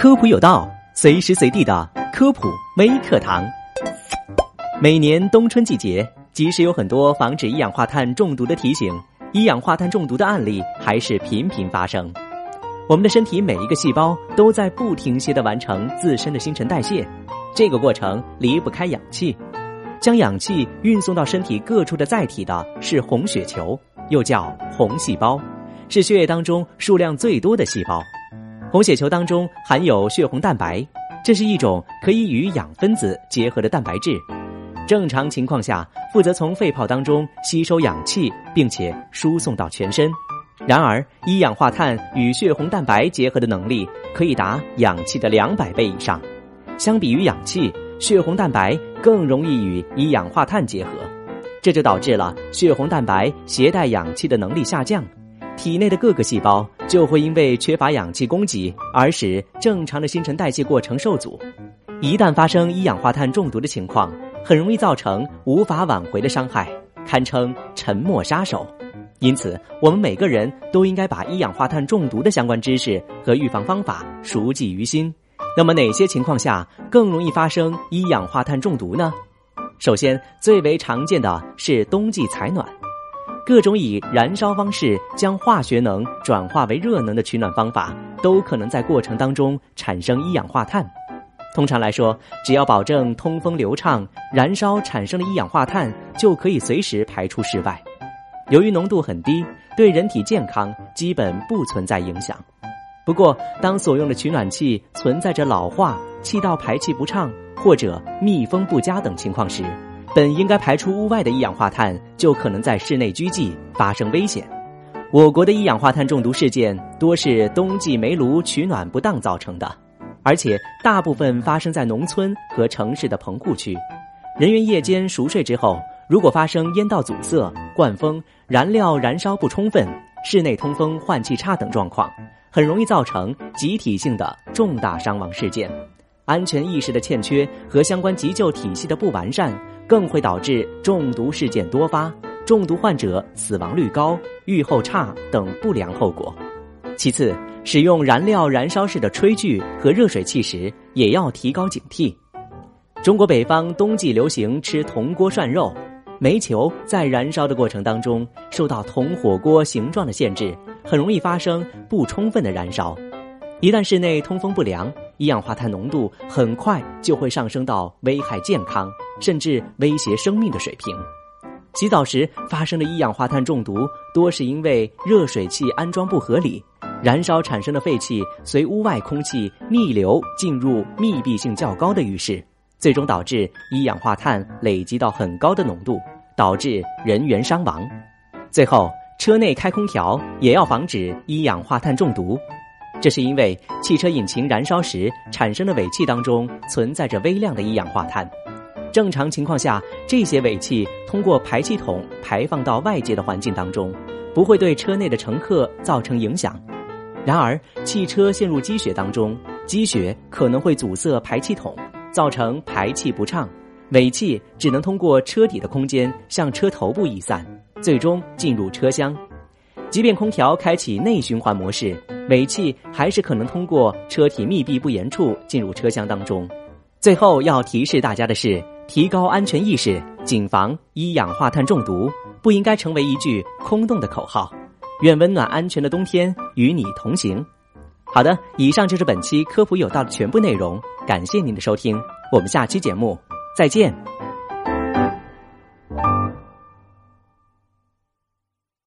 科普有道，随时随地的科普微课堂。每年冬春季节，即使有很多防止一氧化碳中毒的提醒，一氧化碳中毒的案例还是频频发生。我们的身体每一个细胞都在不停歇的完成自身的新陈代谢，这个过程离不开氧气。将氧气运送到身体各处的载体的是红血球，又叫红细胞，是血液当中数量最多的细胞。红血球当中含有血红蛋白，这是一种可以与氧分子结合的蛋白质。正常情况下，负责从肺泡当中吸收氧气，并且输送到全身。然而，一氧化碳与血红蛋白结合的能力可以达氧气的两百倍以上。相比于氧气，血红蛋白更容易与一氧化碳结合，这就导致了血红蛋白携带氧气的能力下降。体内的各个细胞就会因为缺乏氧气供给而使正常的新陈代谢过程受阻。一旦发生一氧化碳中毒的情况，很容易造成无法挽回的伤害，堪称沉默杀手。因此，我们每个人都应该把一氧化碳中毒的相关知识和预防方法熟记于心。那么，哪些情况下更容易发生一氧化碳中毒呢？首先，最为常见的是冬季采暖。各种以燃烧方式将化学能转化为热能的取暖方法，都可能在过程当中产生一氧化碳。通常来说，只要保证通风流畅，燃烧产生的一氧化碳就可以随时排出室外。由于浓度很低，对人体健康基本不存在影响。不过，当所用的取暖器存在着老化、气道排气不畅或者密封不佳等情况时，本应该排出屋外的一氧化碳，就可能在室内拘积，发生危险。我国的一氧化碳中毒事件多是冬季煤炉取暖不当造成的，而且大部分发生在农村和城市的棚户区。人员夜间熟睡之后，如果发生烟道阻塞、灌风、燃料燃烧不充分、室内通风换气差等状况，很容易造成集体性的重大伤亡事件。安全意识的欠缺和相关急救体系的不完善。更会导致中毒事件多发、中毒患者死亡率高、预后差等不良后果。其次，使用燃料燃烧式的炊具和热水器时，也要提高警惕。中国北方冬季流行吃铜锅涮肉，煤球在燃烧的过程当中受到铜火锅形状的限制，很容易发生不充分的燃烧。一旦室内通风不良，一氧化碳浓度很快就会上升到危害健康甚至威胁生命的水平。洗澡时发生的一氧化碳中毒，多是因为热水器安装不合理，燃烧产生的废气随屋外空气逆流进入密闭性较高的浴室，最终导致一氧化碳累积到很高的浓度，导致人员伤亡。最后，车内开空调也要防止一氧化碳中毒。这是因为汽车引擎燃烧时产生的尾气当中存在着微量的一氧化碳，正常情况下，这些尾气通过排气筒排放到外界的环境当中，不会对车内的乘客造成影响。然而，汽车陷入积雪当中，积雪可能会阻塞排气筒，造成排气不畅，尾气只能通过车底的空间向车头部逸散，最终进入车厢。即便空调开启内循环模式。尾气还是可能通过车体密闭不严处进入车厢当中。最后要提示大家的是，提高安全意识，谨防一氧化碳中毒，不应该成为一句空洞的口号。愿温暖安全的冬天与你同行。好的，以上就是本期科普有道的全部内容，感谢您的收听，我们下期节目再见。